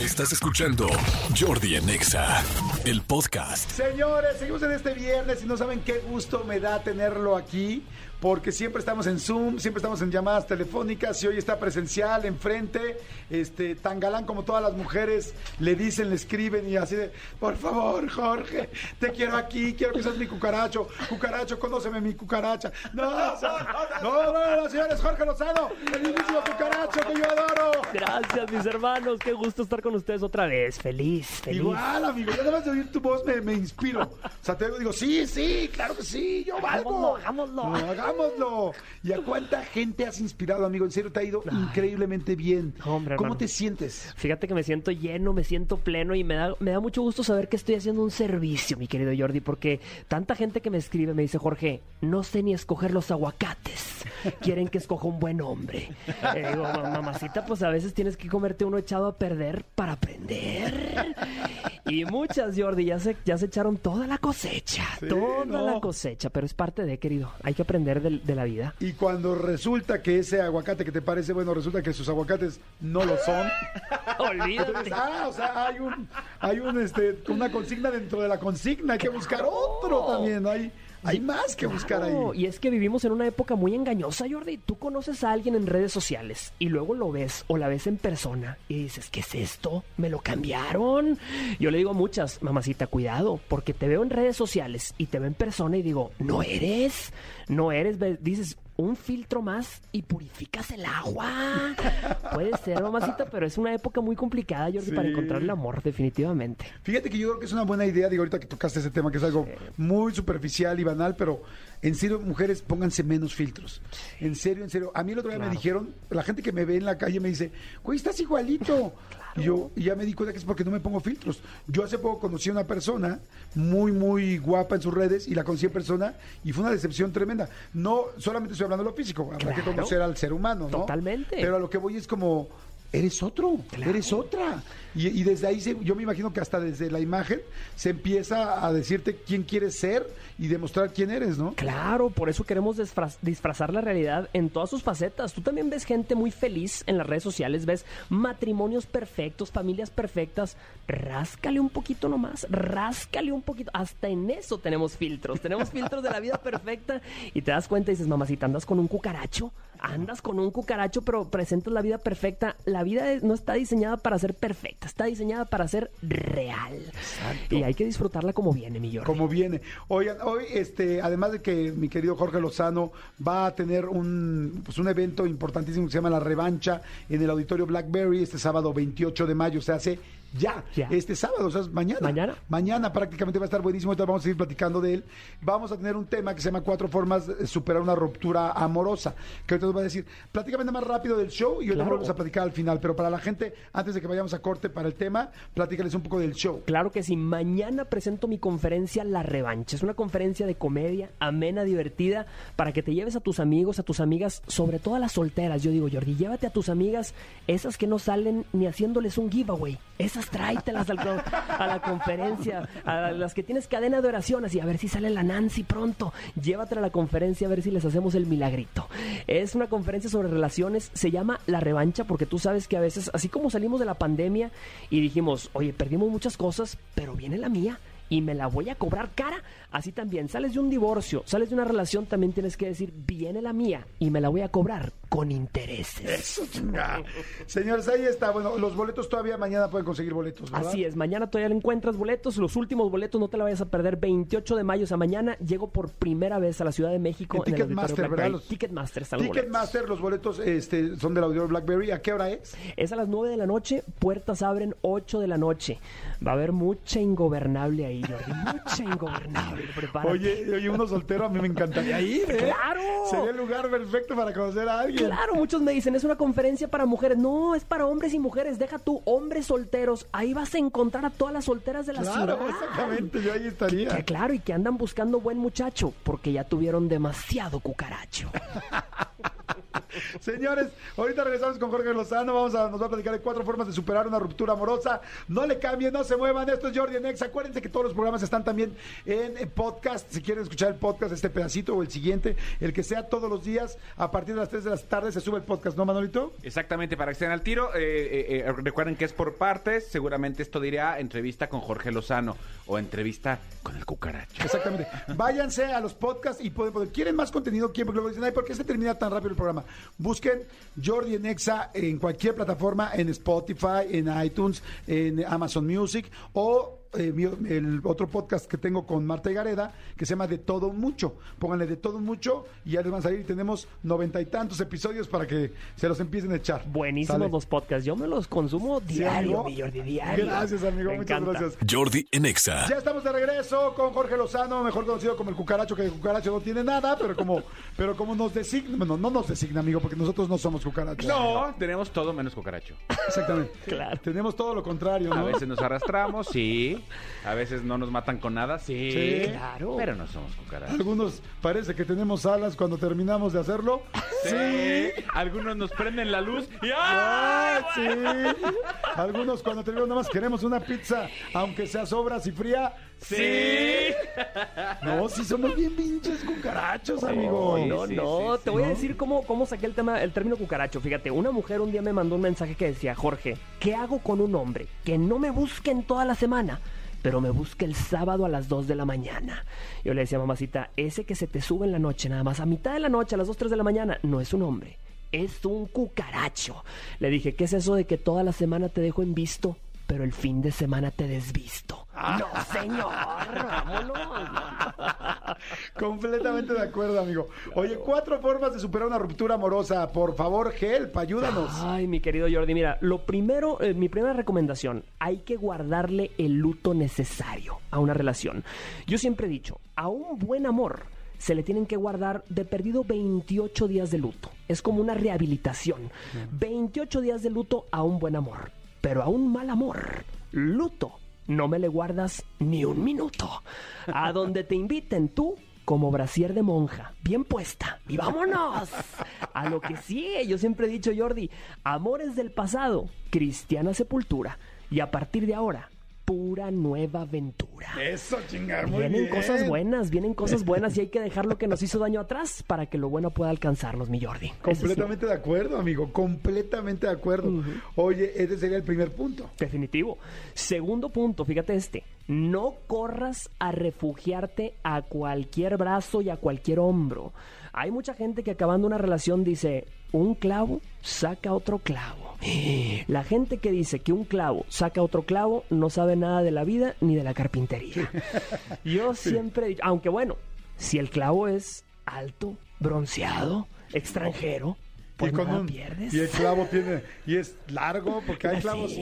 Estás escuchando Jordi en Exa, el podcast. Señores, seguimos en este viernes y no saben qué gusto me da tenerlo aquí, porque siempre estamos en Zoom, siempre estamos en llamadas telefónicas y hoy está presencial enfrente, este, tan galán como todas las mujeres le dicen, le escriben y así de, por favor, Jorge, te quiero aquí, quiero que seas mi cucaracho, cucaracho, conóceme mi cucaracha. No, o sea, no, no, no, señores, Jorge Lozano, el mismísimo cucaracho que yo adoro. Gracias, mis hermanos. Qué gusto estar con ustedes otra vez. Feliz, feliz. Igual, amigo, yo nada más de oír tu voz me, me inspiro. O sea, te digo, sí, sí, claro que sí, yo valgo. Hagámoslo, hagámoslo. No, hagámoslo. ¿Y a cuánta gente has inspirado, amigo? En serio, te ha ido increíblemente bien. Hombre, ¿Cómo hermano. te sientes? Fíjate que me siento lleno, me siento pleno y me da, me da mucho gusto saber que estoy haciendo un servicio, mi querido Jordi, porque tanta gente que me escribe me dice, Jorge, no sé ni escoger los aguacates. Quieren que escoja un buen hombre. Le digo, "Ma- mamacita, pues a veces tienes que comerte uno echado a perder para aprender. Y muchas, Jordi, ya se, ya se echaron toda la cosecha. Sí, toda no. la cosecha, pero es parte de, querido. Hay que aprender de, de la vida. Y cuando resulta que ese aguacate que te parece bueno, resulta que sus aguacates no lo son. Olvídate. Ah, o sea, hay un, hay un, este, una consigna dentro de la consigna. Hay que buscar otro también. Hay, hay más que buscar ahí. Y es que vivimos en una época muy engañosa, Jordi. Tú conoces a alguien en redes sociales y luego lo ves o la ves en persona y dices, ¿qué es esto? ¿Me lo cambiaron? Yo le digo a muchas, mamacita, cuidado, porque te veo en redes sociales y te veo en persona y digo, no eres, no eres, dices, un filtro más y purificas el agua. Puede ser, mamacita, pero es una época muy complicada, Jordi, para encontrar el amor, definitivamente. Fíjate que yo creo que es una buena idea, digo, ahorita que tocaste ese tema, que es algo muy superficial y banal, pero en serio, mujeres, pónganse menos filtros. En serio, en serio. A mí el otro día me dijeron, la gente que me ve en la calle me dice, güey, estás igualito. Y yo y ya me di cuenta que es porque no me pongo filtros. Yo hace poco conocí a una persona muy, muy guapa en sus redes y la conocí en persona y fue una decepción tremenda. No solamente estoy hablando de lo físico, habrá que Claro. conocer al ser humano, ¿no? Totalmente. Pero a lo que voy es como, eres otro, eres otra. Y, y desde ahí, se- yo me imagino que hasta desde la imagen se empieza a decirte quién quieres ser y demostrar quién eres, ¿no? Claro, por eso queremos disfraz- disfrazar la realidad en todas sus facetas. Tú también ves gente muy feliz en las redes sociales, ves matrimonios perfectos, familias perfectas. Ráscale un poquito nomás, ráscale un poquito. Hasta en eso tenemos filtros, tenemos filtros de la vida perfecta y te das cuenta y dices, mamacita, andas con un cucaracho, andas con un cucaracho, pero presentas la vida perfecta. La vida es- no está diseñada para ser perfecta, está diseñada para ser real. Y hay que disfrutarla como viene, mi Jordi. Como viene. Oigan, hoy, este, además de que mi querido Jorge Lozano va a tener un, pues un evento importantísimo que se llama La Revancha en el Auditorio Blackberry este sábado 28 de mayo, se hace ya, Ya. este sábado, o sea, mañana. Mañana. Mañana prácticamente va a estar buenísimo, entonces vamos a seguir platicando de él. Vamos a tener un tema que se llama Cuatro formas de superar una ruptura amorosa, que ahorita nos va a decir, platícame más rápido del show y ahorita Claro. vamos a platicar al final, pero para la gente, antes de que vayamos a corte para el tema, platícales un poco del show. Claro que sí. Mañana presento mi conferencia La Revancha. Es una conferencia de comedia, amena, divertida, para que te lleves a tus amigos, a tus amigas, sobre todo a las solteras. Yo digo, Jordi, llévate a tus amigas, esas que no salen ni haciéndoles un giveaway. Esas tráetelas al co- a la conferencia, a las que tienes cadena de oración, así a ver si sale la Nancy pronto. Llévatela a la conferencia a ver si les hacemos el milagrito. Es una conferencia sobre relaciones, se llama La Revancha, porque tú sabes que a veces, así como salimos de la pandemia y dijimos, oye, perdimos muchas cosas, pero viene la mía y me la voy a cobrar cara. Así también, sales de un divorcio, sales de una relación, también tienes que decir, viene la mía y me la voy a cobrar con intereses. Eso, chinga. Señores, ahí está. Bueno, los boletos todavía mañana pueden conseguir boletos, ¿verdad? Así es, mañana todavía encuentras boletos, los últimos boletos no te la vayas a perder, 28 de mayo, o sea, mañana llego por primera vez a la Ciudad de México En en, Ticketmaster, ¿verdad? Los- Ticketmaster están. Ticketmaster, los boletos este, son del Auditorio Blackberry. ¿A qué hora es? Es a las 9 de la noche, puertas abren 8 de la noche. Va a haber mucha ingobernable ahí, Jordi, mucha ingobernable, prepárate. Oye, oye, uno soltero a mí me encantaría ir, ¿eh? ¡Claro! Sería el lugar perfecto para conocer a alguien. Claro, muchos me dicen, es una conferencia para mujeres. No, es para hombres y mujeres. Deja tú, hombres solteros. Ahí vas a encontrar a todas las solteras de la Claro, ciudad. exactamente, yo ahí estaría. Que claro, y que andan buscando buen muchacho, porque ya tuvieron demasiado cucaracho. Señores, ahorita regresamos con Jorge Lozano. Vamos a, nos va a platicar de cuatro formas de superar una ruptura amorosa. No le cambien, no se muevan. Esto es Jordi Nex. Acuérdense que todos los programas están también en, podcast. Si quieren escuchar el podcast, este pedacito o el siguiente, el que sea todos los días, a partir de las 3 de la tarde se sube el podcast, ¿no, Manolito? Exactamente, para que estén al tiro. eh, eh, eh, recuerden que es por partes. Seguramente esto dirá entrevista con Jorge Lozano o entrevista con el cucaracho. Exactamente. Váyanse a los podcasts y pueden poder. ¿Quieren más contenido? ¿Quién? Porque luego dicen, ay, ¿por qué se termina tan rápido el programa? Busquen Jordi en Exa en cualquier plataforma, en Spotify, en iTunes, en Amazon Music o eh, mi- el otro podcast que tengo con Marta y Gareda, que se llama De Todo Mucho. Pónganle De Todo Mucho y ya les van a salir. Y tenemos noventa y tantos episodios para que se los empiecen a echar. Buenísimos ¿Sale? los podcasts. Yo me los consumo ¿Sí, diario, mi Jordi, diario. Gracias, amigo. Me Muchas encanta. gracias. Jordi en Exa. Ya estamos de regreso con Jorge Lozano, mejor conocido como el cucaracho, que el cucaracho no tiene nada, pero como, pero como nos designa, bueno, no nos designa, amigo, porque nosotros no somos cucarachos. No, tenemos todo menos cucaracho. Exactamente. Claro. Tenemos todo lo contrario, A ¿no? veces nos arrastramos, sí. A veces no nos matan con nada, sí. Sí. Claro. Pero no somos cucarachos. Algunos parece que tenemos alas cuando terminamos de hacerlo. Sí. Algunos nos prenden la luz y Ah, ¡ah! sí. Algunos cuando terminamos nada más queremos una pizza, aunque sea sobras y fría. Sí. No, sí somos bien pinches cucarachos, amigo. No, sí, no, sí, te sí. voy a ¿No? decir cómo, cómo saqué el tema, el término cucaracho. Fíjate, una mujer un día me mandó un mensaje que decía, Jorge, ¿qué hago con un hombre que no me busque en toda la semana? Pero me busque el sábado a las 2 de la mañana. Yo le decía, mamacita, ese que se te sube en la noche, nada más a mitad de la noche, a las 2, 3 de la mañana, no es un hombre, es un cucaracho. Le dije, ¿qué es eso de que toda la semana te dejo en visto, pero el fin de semana te desvisto? No, señor, vámonos. Completamente de acuerdo, amigo. Oye, cuatro formas de superar una ruptura amorosa. Por favor, Help, ayúdanos. Ay, mi querido Jordi, mira, lo primero, eh, mi primera recomendación, hay que guardarle el luto necesario a una relación. Yo siempre he dicho, a un buen amor se le tienen que guardar de perdido 28 días de luto. Es como una rehabilitación. 28 días de luto a un buen amor. Pero a un mal amor, luto, no me le guardas ni un minuto. A donde te inviten tú como brasier de monja, bien puesta. Y vámonos. A lo que sigue, yo siempre he dicho, Jordi, amores del pasado, cristiana sepultura. Y a partir de ahora, pura nueva aventura. Eso, chingar, muy Vienen bien. cosas buenas, vienen cosas buenas y hay que dejar lo que nos hizo daño atrás para que lo bueno pueda alcanzarnos, mi Jordi. Completamente de acuerdo, amigo. Completamente de acuerdo. Oye, ese sería el primer punto. Definitivo. Segundo punto, fíjate este. No corras a refugiarte a cualquier brazo y a cualquier hombro. Hay mucha gente que acabando una relación dice, un clavo saca otro clavo. La gente que dice que un clavo saca otro clavo no sabe nada de la vida ni de la carpintería. Yo siempre he dicho, aunque bueno, si el clavo es alto, bronceado, extranjero, pues y, con nada un- pierdes. y el clavo tiene, y es largo, porque hay Sí, clavos,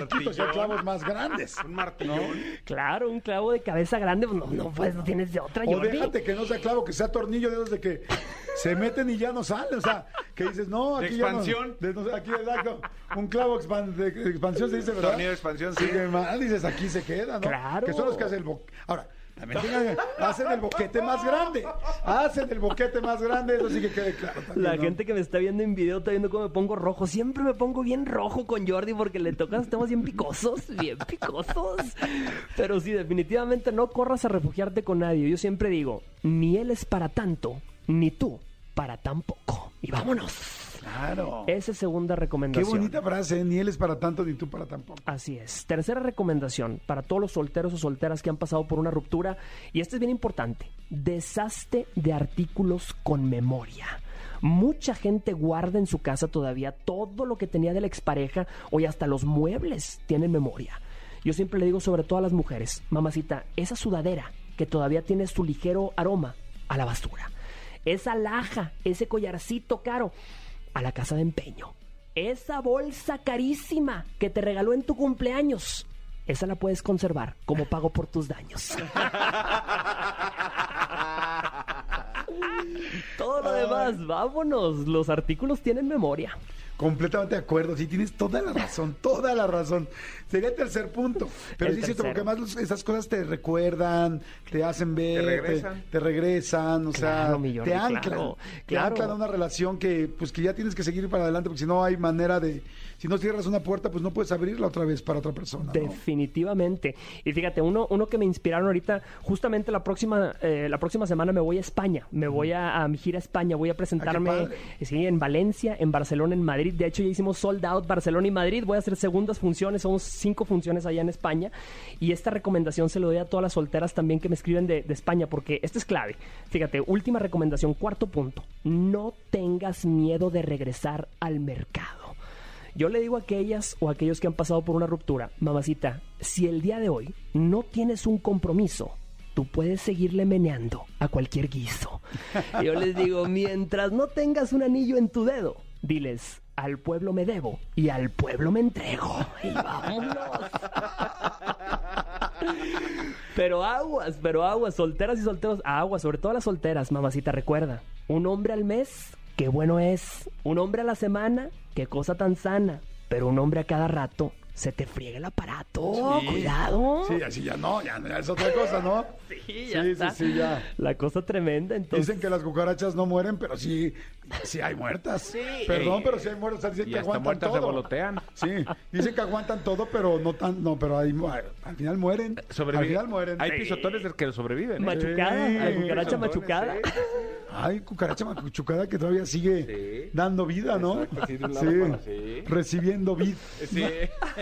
hay chiquitos y hay clavos más grandes. Un martillón. Claro, un clavo de cabeza grande, pues no, no, pues no tienes de otra, O Jordi. déjate que no sea clavo, que sea tornillo de esos de que se meten y ya no salen. O sea, que dices, no, De aquí ya no- expansión. de no- aquí, exacto. Un clavo expan- de expansión se dice, ¿verdad? Tornillo de expansión, sí. Que mal, dices, aquí se queda, ¿no? Claro. Que son los que hacen el bo- Ahora, también tengan- hacen el boquete más grande. Hacen el boquete más grande, eso sí que quede claro. también, La ¿no? gente que me está viendo en video está viendo cómo me pongo rojo. Siempre me pongo bien rojo con Jordi porque le tocan temas bien picosos, bien picosos. Pero sí, definitivamente no corras a refugiarte con nadie. Yo siempre digo, ni él es para tanto, ni tú para tan poco. Y vámonos. Claro. Esa es segunda Qué recomendación. bonita frase, ¿eh? ni él es para tanto ni tú para tampoco. Así es. Tercera recomendación para todos los solteros o solteras que han pasado por una ruptura. Y esto es bien importante. Deshazte de artículos con memoria. Mucha gente guarda en su casa todavía todo lo que tenía de la expareja o hasta los muebles tienen memoria. Yo siempre le digo sobre todo a las mujeres, mamacita, esa sudadera que todavía tiene su ligero aroma a la basura. Esa laja, ese collarcito caro, a la casa de empeño. Esa bolsa carísima que te regaló en tu cumpleaños. Esa la puedes conservar como pago por tus daños. Todo lo demás, vámonos. Los artículos tienen memoria. Completamente de acuerdo. Sí, tienes toda la razón, toda la razón. Sería el tercer punto. Pero El sí, es cierto, porque además los- esas cosas te recuerdan, te hacen ver, Te regresan. te, regresan, o sea, Claro, te anclan. claro, Te claro. anclan a una relación que, pues, que ya tienes que seguir para adelante, porque si no hay manera de. Si no cierras una puerta, pues no puedes abrirla otra vez para otra persona. ¿no? Definitivamente. Y fíjate, uno, uno que me inspiraron ahorita, justamente la próxima, eh, la próxima semana me voy a España, me voy a, a mi gira a España, voy a presentarme padre. eh, sí, en Valencia, en Barcelona, en Madrid. De hecho, ya hicimos sold out Barcelona y Madrid. Voy a hacer segundas funciones, son cinco funciones allá en España. Y esta recomendación se lo doy a todas las solteras también que me escriben de, España, porque esto es clave. Fíjate, última recomendación, cuarto punto. No tengas miedo de regresar al mercado. Yo le digo a aquellas o a aquellos que han pasado por una ruptura, mamacita, si el día de hoy no tienes un compromiso, tú puedes seguirle meneando a cualquier guiso. Yo les digo, mientras no tengas un anillo en tu dedo, diles, al pueblo me debo y al pueblo me entrego. Y vámonos. Pero aguas, pero aguas, solteras y solteros, aguas, sobre todo las solteras, mamacita, recuerda, un hombre al mes, qué bueno es, un hombre a la semana, qué cosa tan sana, pero un hombre a cada rato, se te friega el aparato, Sí. cuidado. Sí, así ya no, ya, ya es otra cosa, ¿no? Sí, ya sí, está. sí, sí, ya. La cosa tremenda, entonces... Dicen que las cucarachas no mueren, pero sí, sí hay muertas. Perdón, pero sí hay muertas. O sea, dicen Y que hasta aguantan muertas todo. revolotean. Sí, dicen que aguantan todo, pero no tan, no, pero ahí, mu- al final mueren. Sobrevive- Al final mueren. Hay pisotones de que sobreviven. ¿eh? Machucada, Sí, la cucaracha pisotones, machucada. sí. Ay, cucaracha machucada que todavía sigue Sí. dando vida, ¿no? Exacto, sí, de un lado para- sí. Recibiendo vida. Sí.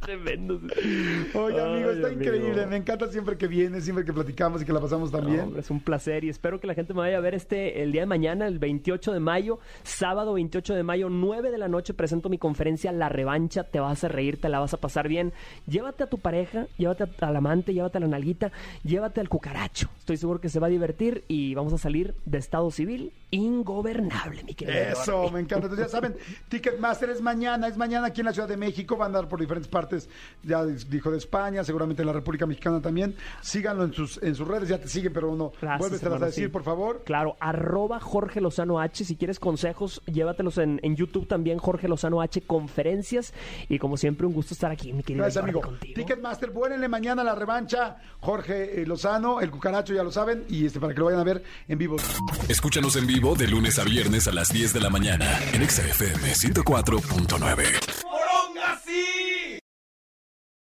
Tremendos. Oye, amigo, Ay, está amigo. increíble. Me encanta siempre que vienes, siempre que platicamos y que la pasamos No, hombre, es un placer y espero que la gente me vaya a ver este el día de mañana, el 28 de mayo, sábado 28 de mayo, 9 de la noche, presento mi conferencia La Revancha, te vas a reír, te la vas a pasar bien. Llévate a tu pareja, llévate al amante, llévate a la nalguita, llévate al cucaracho. Estoy seguro que se va a divertir y vamos a salir de estado civil ingobernable, mi querido. Eso, me encanta. Entonces, ya saben, Ticketmaster es mañana, es mañana aquí en la Ciudad de México, va a andar por diferentes partes, ya dijo de España, seguramente en la República Mexicana también. Síganlo en sus, en sus redes, ya te siguen, pero no, vuelves a decir, sí. por favor. Claro, arroba Jorge Lozano H. Si quieres consejos, llévatelos en, en YouTube también, Jorge Lozano H. Conferencias. Y como siempre, un gusto estar aquí, mi querido Gracias, amigo. contigo. Ticketmaster, vuélenle mañana la revancha. Jorge eh, Lozano, el cucaracho, ya lo saben, y este para que lo vayan a ver en vivo. Escúchanos en vivo de lunes a viernes a las 10 de la mañana en Exa FM 104.9.